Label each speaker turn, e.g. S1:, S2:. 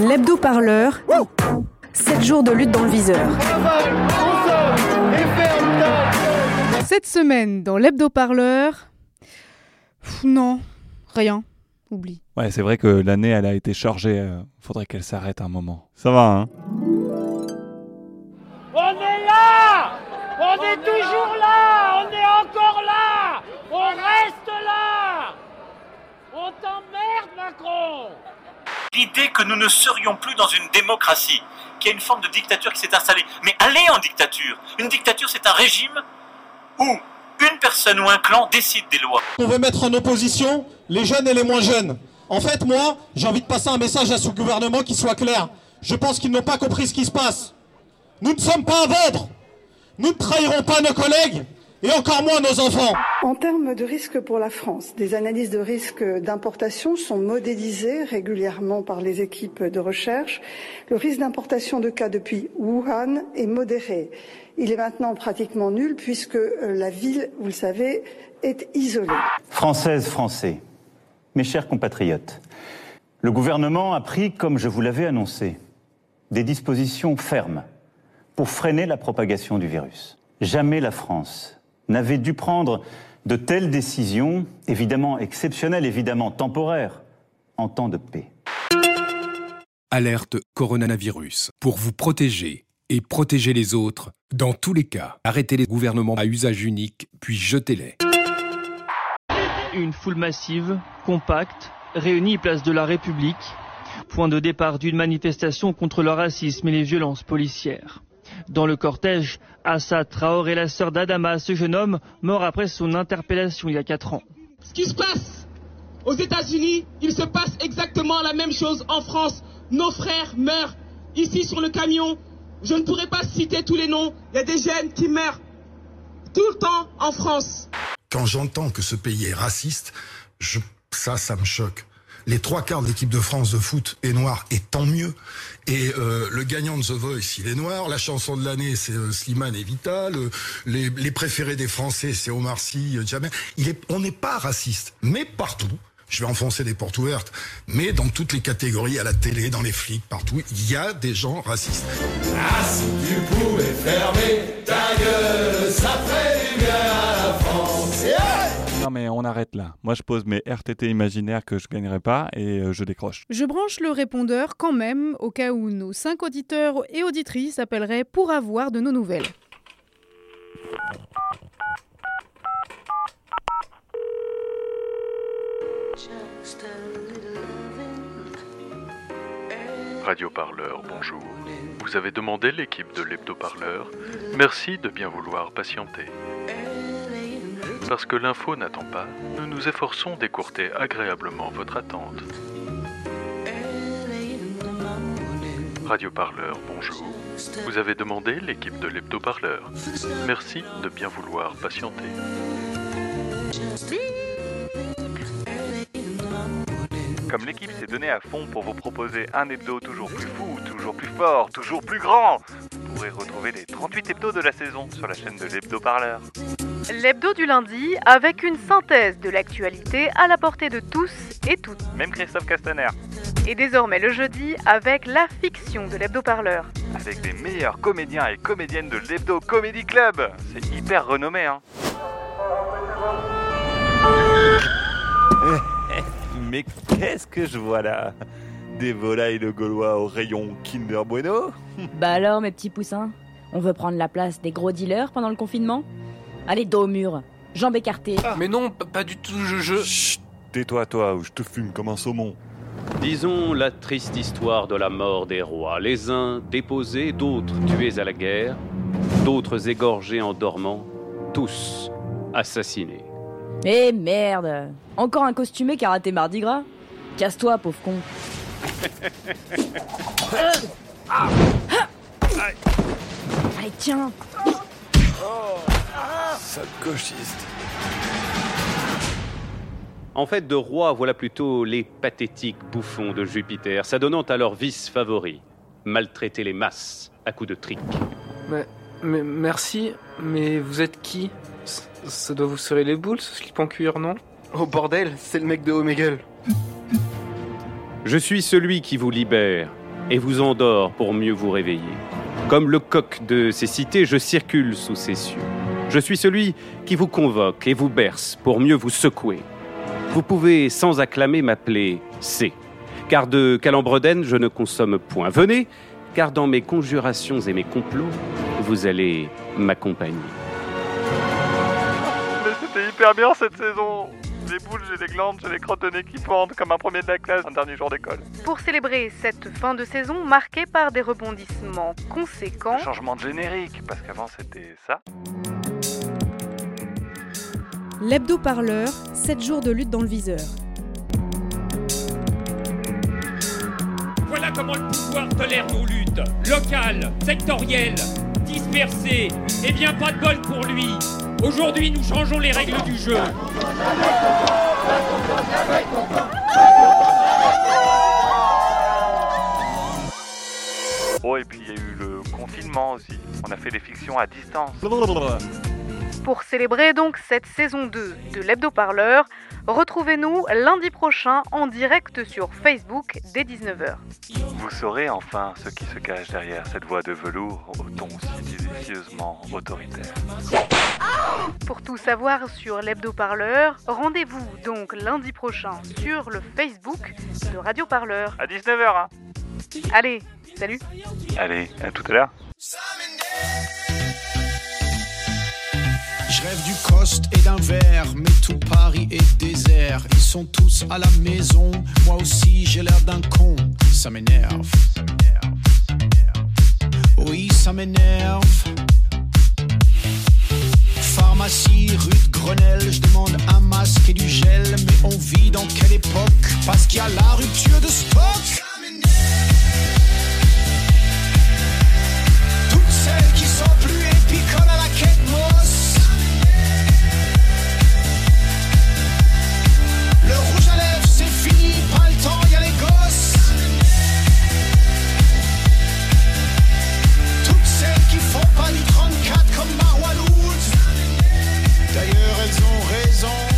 S1: L'hebdo parleur. 7 jours de lutte dans le viseur.
S2: Cette semaine, dans l'hebdo parleur. Non, rien. Oublie.
S3: Ouais, c'est vrai que l'année, elle a été chargée. euh, faudrait qu'elle s'arrête un moment. Ça va, hein?
S4: On est là On est toujours là On est encore là On reste là On t'emmerde,
S5: L'idée que nous ne serions plus dans une démocratie, qu'il y a une forme de dictature qui s'est installée. Mais allez en dictature Une dictature, c'est un régime où une personne ou un clan décide des lois.
S6: On veut mettre en opposition les jeunes et les moins jeunes. En fait, moi, j'ai envie de passer un message à ce gouvernement qui soit clair. Je pense qu'ils n'ont pas compris ce qui se passe. Nous ne sommes pas à vendre. Nous ne trahirons pas nos collègues et encore moins nos enfants.
S7: En termes de risque pour la France, des analyses de risque d'importation sont modélisées régulièrement par les équipes de recherche. Le risque d'importation de cas depuis Wuhan est modéré. Il est maintenant pratiquement nul puisque euh, la ville, vous le savez, est isolée.
S8: Françaises, Français, mes chers compatriotes, le gouvernement a pris, comme je vous l'avais annoncé, des dispositions fermes pour freiner la propagation du virus. Jamais la France n'avait dû prendre de telles décisions, évidemment exceptionnelles, évidemment temporaires, en temps de paix.
S9: Alerte coronavirus. Pour vous protéger et protéger les autres, dans tous les cas, arrêtez les gouvernements à usage unique, puis jetez-les.
S10: Une foule massive, compacte, réunie place de la République, point de départ d'une manifestation contre le racisme et les violences policières. Dans le cortège, Assad Traoré, la sœur d'Adama, ce jeune homme mort après son interpellation il y a 4 ans.
S11: Ce qui se passe aux États-Unis, il se passe exactement la même chose en France. Nos frères meurent ici sur le camion. Je ne pourrais pas citer tous les noms. Il y a des jeunes qui meurent tout le temps en France.
S12: Quand j'entends que ce pays est raciste, je, ça, ça me choque. Les trois quarts de l'équipe de France de foot est noire, et tant mieux. Et euh, le gagnant de The Voice, il est noir. La chanson de l'année, c'est euh, Slimane et Vital. Euh, les, préférés des Français, c'est Omar Sy, euh, Jamel. On n'est pas raciste, mais partout. Je vais enfoncer des portes ouvertes, mais dans toutes les catégories, à la télé, dans les flics, partout, il y a des gens racistes.
S3: Non, mais on arrête là. Moi, je pose mes RTT imaginaires que je gagnerai pas et euh, je décroche.
S2: Je branche le répondeur quand même, au cas où nos 5 auditeurs et auditrices appelleraient pour avoir de nos nouvelles.
S13: Radio Parleur, bonjour. Vous avez demandé l'équipe de l'hebdo-parleur. Merci de bien vouloir patienter. Parce que l'info n'attend pas, nous nous efforçons d'écourter agréablement votre attente. Radio Parleur, bonjour. Vous avez demandé l'équipe de l'hebdo-parleur. Merci de bien vouloir patienter.
S14: Comme l'équipe s'est donnée à fond pour vous proposer un hebdo toujours plus fou, toujours plus fort, toujours plus grand, pourrez retrouver les 38 hebdos de la saison sur la chaîne de l'hebdo parleur.
S1: L'hebdo du lundi avec une synthèse de l'actualité à la portée de tous et toutes.
S14: Même Christophe Castaner.
S1: Et désormais le jeudi avec la fiction de l'hebdo parleur.
S14: Avec les meilleurs comédiens et comédiennes de l'hebdo Comedy Club. C'est hyper renommé, hein.
S3: Mais qu'est-ce que je vois là? Des volailles de Gaulois au rayon Kinder Bueno
S15: Bah alors, mes petits poussins On veut prendre la place des gros dealers pendant le confinement? Allez, dos au mur, jambes écartées.
S16: Mais non, pas du tout, je... je...
S3: Chut, tais-toi toi ou je te fume comme un saumon.
S17: Disons la triste histoire de la mort des rois, les uns déposés, d'autres tués à la guerre, d'autres égorgés en dormant, tous assassinés.
S15: Eh merde Encore un costumé qui a raté Mardi Gras? Casse-toi, pauvre con. Allez, tiens
S3: Sale gauchiste.
S17: En fait, de rois, voilà plutôt les pathétiques bouffons de Jupiter, s'adonnant à leur vice favori, maltraiter les masses à coups de trick.
S16: Mais, mais merci, mais vous êtes qui? Ça doit vous serrer les boules, ce slip en cuir, non? Oh bordel, c'est le mec de Omegle.
S17: Je suis celui qui vous libère et vous endort pour mieux vous réveiller. Comme le coq de ces cités, je circule sous ces cieux. Je suis celui qui vous convoque et vous berce pour mieux vous secouer. Vous pouvez sans acclamer m'appeler C, car de Calembredène je ne consomme point. Venez, car dans mes conjurations et mes complots, vous allez m'accompagner.
S14: Mais c'était hyper bien cette saison des boules, j'ai des glandes, j'ai des crottes de nez qui pendent comme un premier de la classe un dernier jour d'école.
S1: Pour célébrer cette fin de saison marquée par des rebondissements conséquents,
S14: Changement de générique, parce qu'avant c'était ça.
S2: L'hebdo-parleur, 7 jours de lutte dans le viseur.
S18: Voilà comment le pouvoir tolère nos luttes. Locales, sectorielles, dispersées. Et bien pas de bol pour lui. Aujourd'hui, nous changeons les règles du jeu.
S14: Oh, et puis il y a eu le confinement aussi. On a fait des fictions à distance.
S1: pour célébrer donc cette saison 2 de l'hebdo-parleur, retrouvez-nous lundi prochain en direct sur Facebook dès 19h.
S14: Vous saurez enfin ce qui se cache derrière cette voix de velours au ton si délicieusement autoritaire.
S1: Pour tout savoir sur l'hebdo-parleur, rendez-vous donc lundi prochain sur le Facebook de Radio Parleur.
S14: À 19h, hein
S1: Allez, salut
S14: Allez, à tout à l'heure.
S19: Je rêve du coste et d'un verre, mais tout Paris est désert. Ils sont tous à la maison, moi aussi j'ai l'air d'un con. Ça m'énerve. Oui, ça m'énerve. Pharmacie, rue de Grenelle, elles ont raison.